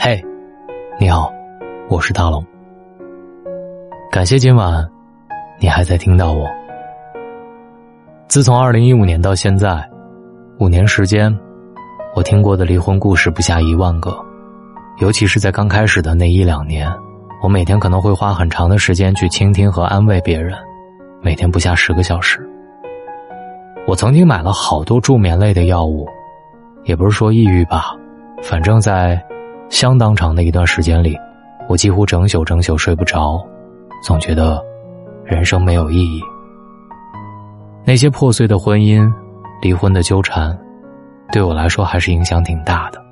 嘿，你好，我是大龙。感谢今晚你还在听到我。自从二零一五年到现在，五年时间，我听过的离婚故事不下一万个。尤其是在刚开始的那一两年，我每天可能会花很长的时间去倾听和安慰别人，每天不下十个小时。我曾经买了好多助眠类的药物，也不是说抑郁吧，反正在相当长的一段时间里，我几乎整宿整宿睡不着，总觉得人生没有意义。那些破碎的婚姻、离婚的纠缠，对我来说还是影响挺大的。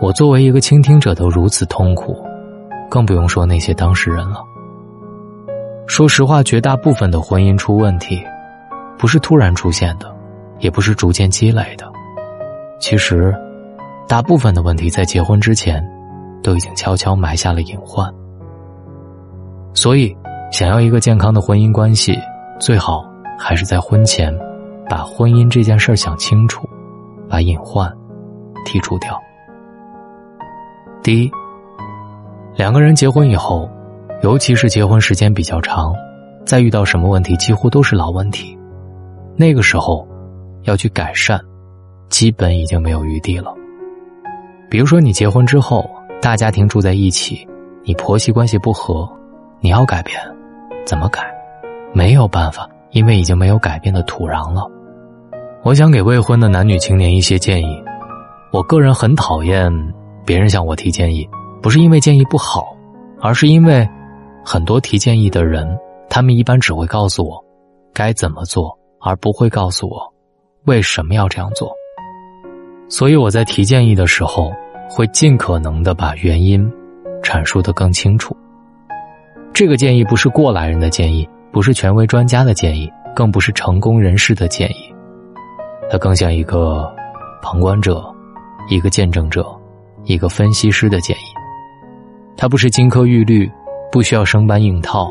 我作为一个倾听者都如此痛苦，更不用说那些当事人了。说实话，绝大部分的婚姻出问题。不是突然出现的，也不是逐渐积累的。其实，大部分的问题在结婚之前，都已经悄悄埋下了隐患。所以，想要一个健康的婚姻关系，最好还是在婚前，把婚姻这件事儿想清楚，把隐患剔除掉。第一，两个人结婚以后，尤其是结婚时间比较长，再遇到什么问题，几乎都是老问题。那个时候，要去改善，基本已经没有余地了。比如说，你结婚之后，大家庭住在一起，你婆媳关系不和，你要改变，怎么改？没有办法，因为已经没有改变的土壤了。我想给未婚的男女青年一些建议。我个人很讨厌别人向我提建议，不是因为建议不好，而是因为很多提建议的人，他们一般只会告诉我该怎么做。而不会告诉我为什么要这样做，所以我在提建议的时候，会尽可能的把原因阐述的更清楚。这个建议不是过来人的建议，不是权威专家的建议，更不是成功人士的建议，它更像一个旁观者、一个见证者、一个分析师的建议。它不是金科玉律，不需要生搬硬套，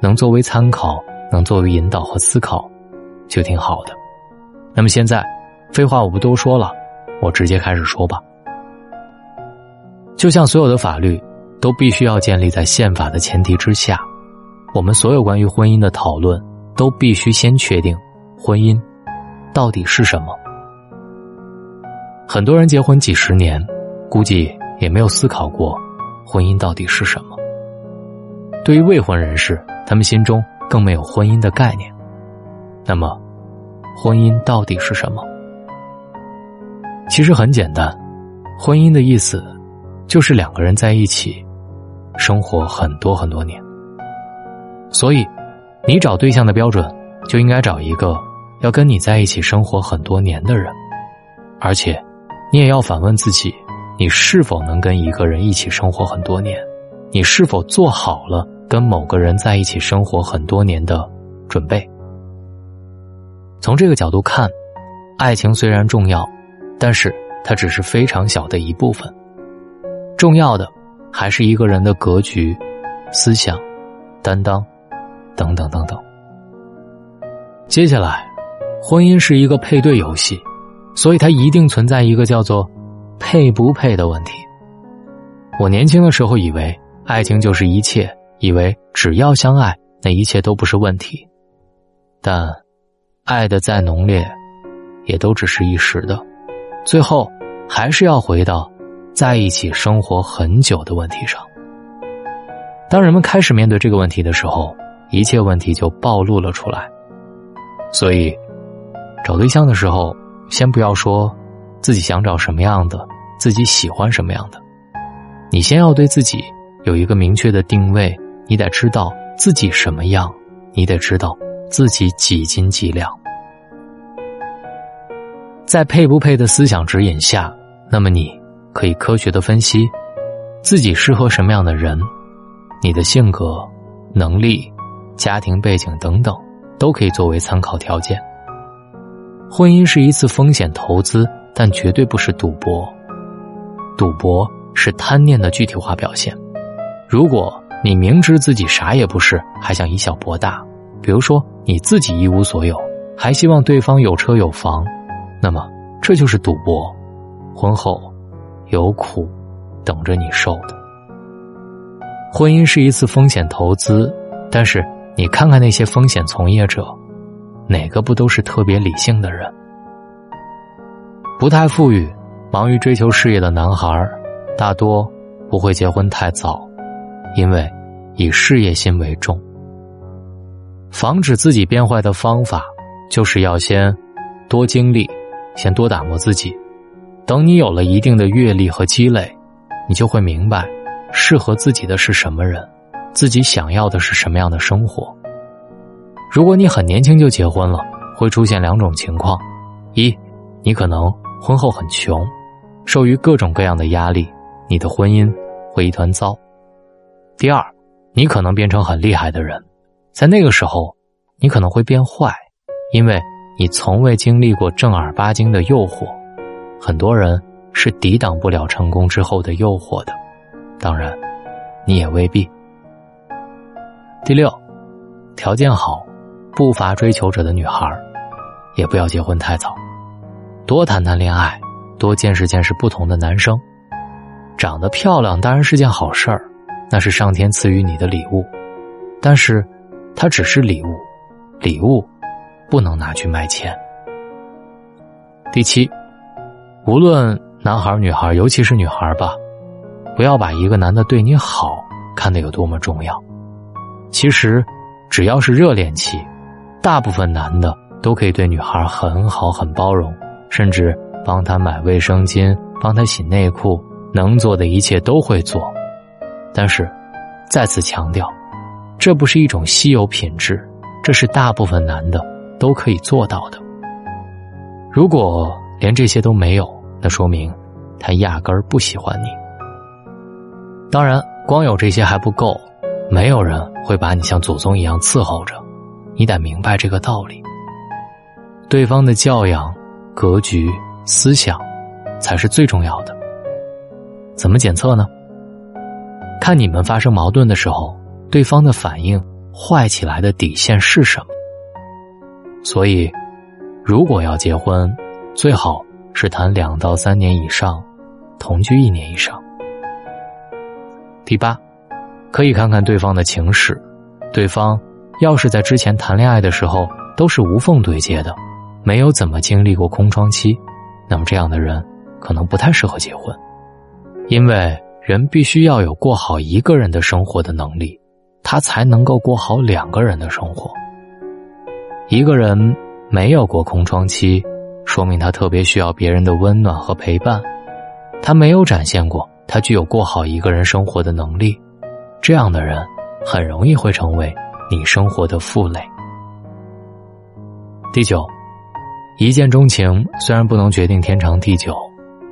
能作为参考，能作为引导和思考。就挺好的。那么现在，废话我不多说了，我直接开始说吧。就像所有的法律都必须要建立在宪法的前提之下，我们所有关于婚姻的讨论都必须先确定婚姻到底是什么。很多人结婚几十年，估计也没有思考过婚姻到底是什么。对于未婚人士，他们心中更没有婚姻的概念。那么，婚姻到底是什么？其实很简单，婚姻的意思就是两个人在一起生活很多很多年。所以，你找对象的标准就应该找一个要跟你在一起生活很多年的人，而且，你也要反问自己：你是否能跟一个人一起生活很多年？你是否做好了跟某个人在一起生活很多年的准备？从这个角度看，爱情虽然重要，但是它只是非常小的一部分。重要的还是一个人的格局、思想、担当等等等等。接下来，婚姻是一个配对游戏，所以它一定存在一个叫做“配不配”的问题。我年轻的时候以为爱情就是一切，以为只要相爱，那一切都不是问题，但。爱的再浓烈，也都只是一时的，最后还是要回到在一起生活很久的问题上。当人们开始面对这个问题的时候，一切问题就暴露了出来。所以，找对象的时候，先不要说自己想找什么样的，自己喜欢什么样的，你先要对自己有一个明确的定位，你得知道自己什么样，你得知道。自己几斤几两，在配不配的思想指引下，那么你可以科学的分析自己适合什么样的人，你的性格、能力、家庭背景等等都可以作为参考条件。婚姻是一次风险投资，但绝对不是赌博。赌博是贪念的具体化表现。如果你明知自己啥也不是，还想以小博大。比如说，你自己一无所有，还希望对方有车有房，那么这就是赌博。婚后有苦等着你受的。婚姻是一次风险投资，但是你看看那些风险从业者，哪个不都是特别理性的人？不太富裕、忙于追求事业的男孩，大多不会结婚太早，因为以事业心为重。防止自己变坏的方法，就是要先多经历，先多打磨自己。等你有了一定的阅历和积累，你就会明白，适合自己的是什么人，自己想要的是什么样的生活。如果你很年轻就结婚了，会出现两种情况：一，你可能。婚后很穷，受于各种各样的压力，你的婚姻会一团糟。第二，你可能变成很厉害的人，在那个时候，你可能会变坏，因为你从未经历过正儿八经的诱惑。很多人是抵挡不了成功之后的诱惑的，当然，你也未必。第六，条件好、不乏追求者的女孩，也不要结婚太早。多谈谈恋爱，多见识见识不同的男生。长得漂亮当然是件好事儿，那是上天赐予你的礼物。但是，它只是礼物，礼物不能拿去卖钱。第七，无论男孩女孩，尤其是女孩吧，不要把一个男的对你好看得有多么重要。其实，只要是热恋期，大部分男的都可以对女孩很好、很包容。甚至帮他买卫生巾，帮他洗内裤，能做的一切都会做。但是，再次强调，这不是一种稀有品质，这是大部分男的都可以做到的。如果连这些都没有，那说明他压根儿不喜欢你。当然，光有这些还不够，没有人会把你像祖宗一样伺候着，你得明白这个道理。对方的教养。格局、思想，才是最重要的。怎么检测呢？看你们发生矛盾的时候，对方的反应坏起来的底线是什么。所以，如果要结婚，最好是谈两到三年以上，同居一年以上。第八，可以看看对方的情史，对方要是在之前谈恋爱的时候都是无缝对接的。没有怎么经历过空窗期，那么这样的人可能不太适合结婚，因为人必须要有过好一个人的生活的能力，他才能够过好两个人的生活。一个人没有过空窗期，说明他特别需要别人的温暖和陪伴，他没有展现过他具有过好一个人生活的能力，这样的人很容易会成为你生活的负累。第九。一见钟情虽然不能决定天长地久，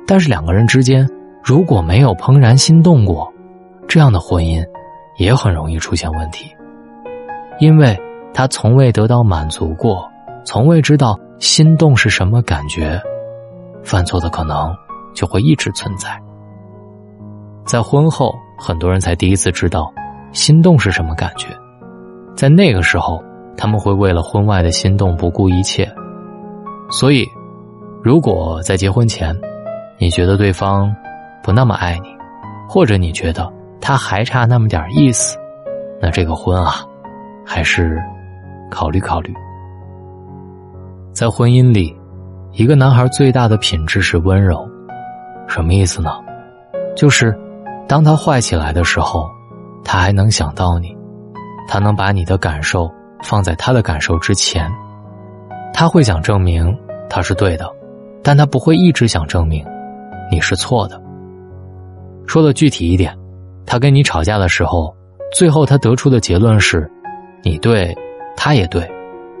但是两个人之间如果没有怦然心动过，这样的婚姻也很容易出现问题。因为他从未得到满足过，从未知道心动是什么感觉，犯错的可能就会一直存在。在婚后，很多人才第一次知道心动是什么感觉，在那个时候，他们会为了婚外的心动不顾一切。所以，如果在结婚前，你觉得对方不那么爱你，或者你觉得他还差那么点意思，那这个婚啊，还是考虑考虑。在婚姻里，一个男孩最大的品质是温柔，什么意思呢？就是当他坏起来的时候，他还能想到你，他能把你的感受放在他的感受之前。他会想证明他是对的，但他不会一直想证明你是错的。说的具体一点，他跟你吵架的时候，最后他得出的结论是：你对，他也对，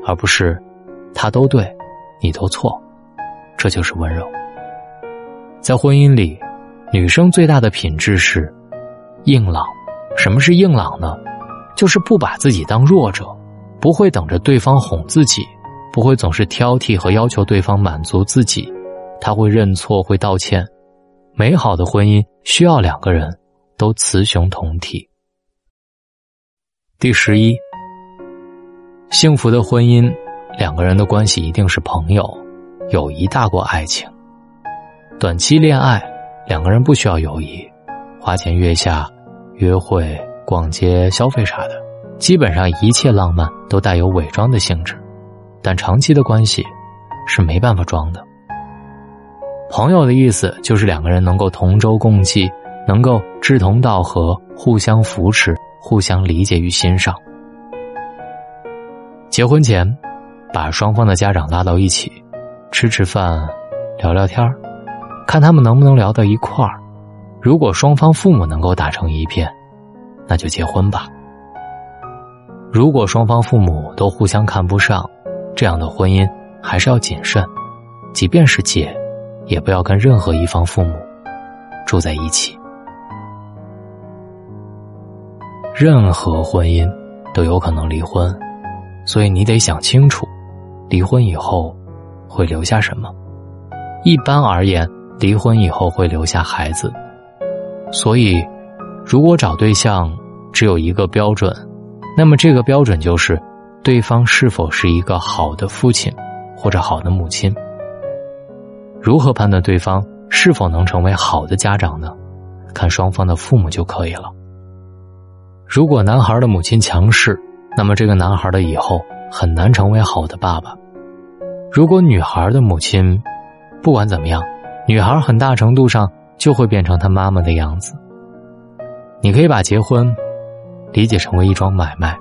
而不是他都对，你都错。这就是温柔。在婚姻里，女生最大的品质是硬朗。什么是硬朗呢？就是不把自己当弱者，不会等着对方哄自己。不会总是挑剔和要求对方满足自己，他会认错，会道歉。美好的婚姻需要两个人都雌雄同体。第十一，幸福的婚姻，两个人的关系一定是朋友，友谊大过爱情。短期恋爱，两个人不需要友谊，花前月下、约会、逛街、消费啥的，基本上一切浪漫都带有伪装的性质。但长期的关系是没办法装的。朋友的意思就是两个人能够同舟共济，能够志同道合，互相扶持，互相理解与欣赏。结婚前，把双方的家长拉到一起，吃吃饭，聊聊天看他们能不能聊到一块儿。如果双方父母能够打成一片，那就结婚吧。如果双方父母都互相看不上，这样的婚姻还是要谨慎，即便是结，也不要跟任何一方父母住在一起。任何婚姻都有可能离婚。所以你得想清楚，离婚以后会留下什么。一般而言，离婚以后会留下孩子。所以，如果找对象只有一个标准，那么这个标准就是对方是否是一个好的父亲或者好的母亲。如何判断对方是否能成为好的家长呢？看双方的父母就可以了。如果男孩的母亲强势，那么，这个男孩的以后很难成为好的爸爸。如果女孩的母亲，不管怎么样，女孩很大程度上就会变成她妈妈的样子。你可以把结婚理解成为一桩买卖，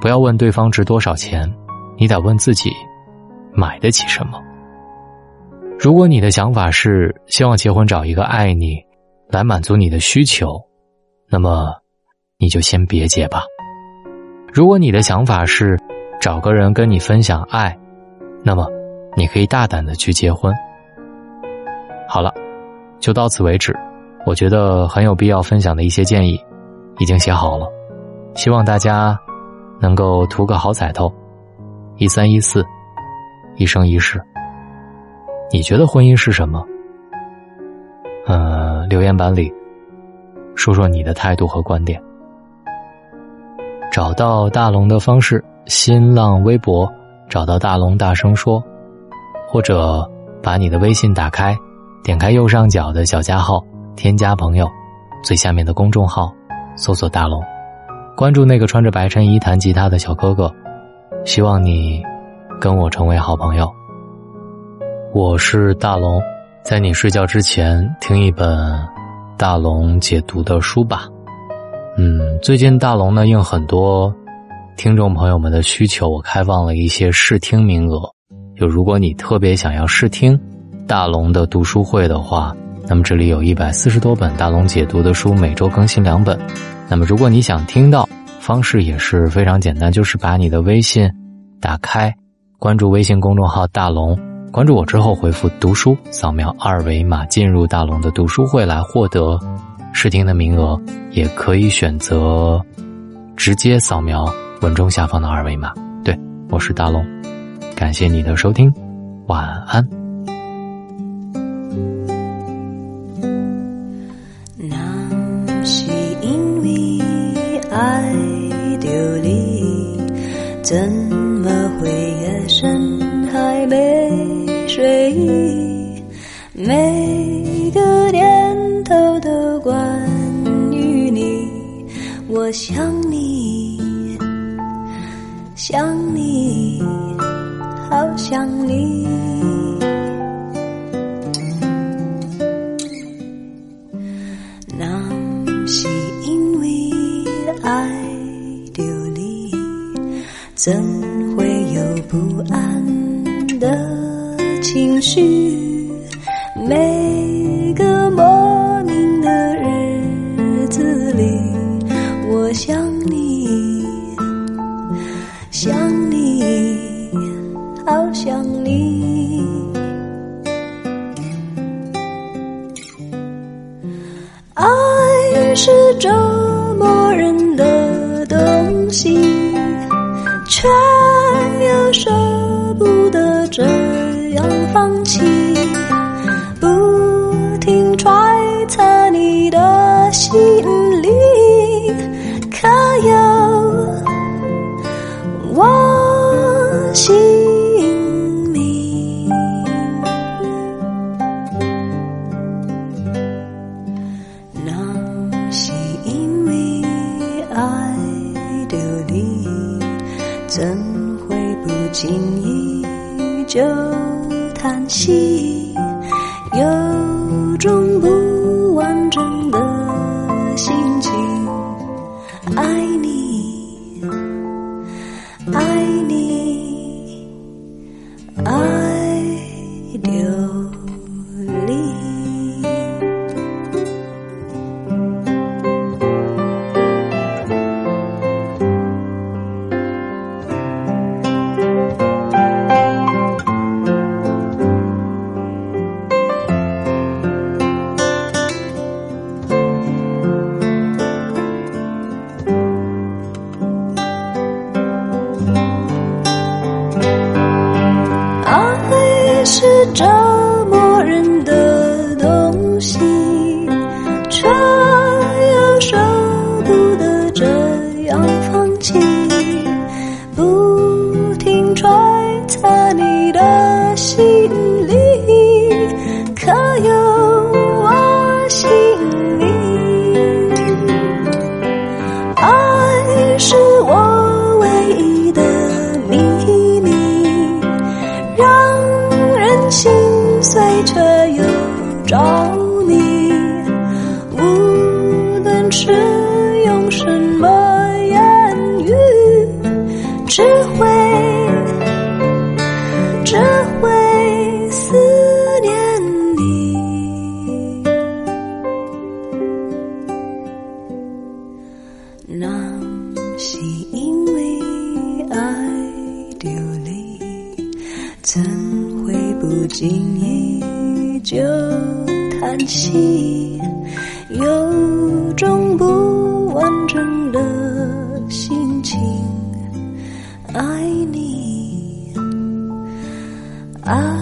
不要问对方值多少钱，你得问自己买得起什么。如果你的想法是希望结婚找一个爱你，来满足你的需求，那么你就先别结吧。如果你的想法是找个人跟你分享爱，那么你可以大胆的去结婚。好了，就到此为止。我觉得很有必要分享的一些建议，已经写好了，希望大家能够图个好彩头。一三一四，一生一世。你觉得婚姻是什么？呃，留言板里说说你的态度和观点。找到大龙的方式：新浪微博找到大龙，大声说，或者把你的微信打开，点开右上角的小加号，添加朋友，最下面的公众号搜索大龙，关注那个穿着白衬衣弹吉他的小哥哥，希望你跟我成为好朋友。我是大龙，在你睡觉之前听一本大龙解读的书吧。嗯，最近大龙呢应很多听众朋友们的需求，我开放了一些试听名额。就如果你特别想要试听大龙的读书会的话，那么这里有一百四十多本大龙解读的书，每周更新两本。那么如果你想听到，方式也是非常简单，就是把你的微信打开，关注微信公众号大龙，关注我之后回复读书，扫描二维码进入大龙的读书会来获得。试听的名额也可以选择直接扫描文中下方的二维码。对，我是大龙，感谢你的收听，晚安。那是因为爱丢你，怎么会夜深还没睡意？每个念头都关于你。我想你，想你，好想你。想你，好想你。放智慧。你，爱。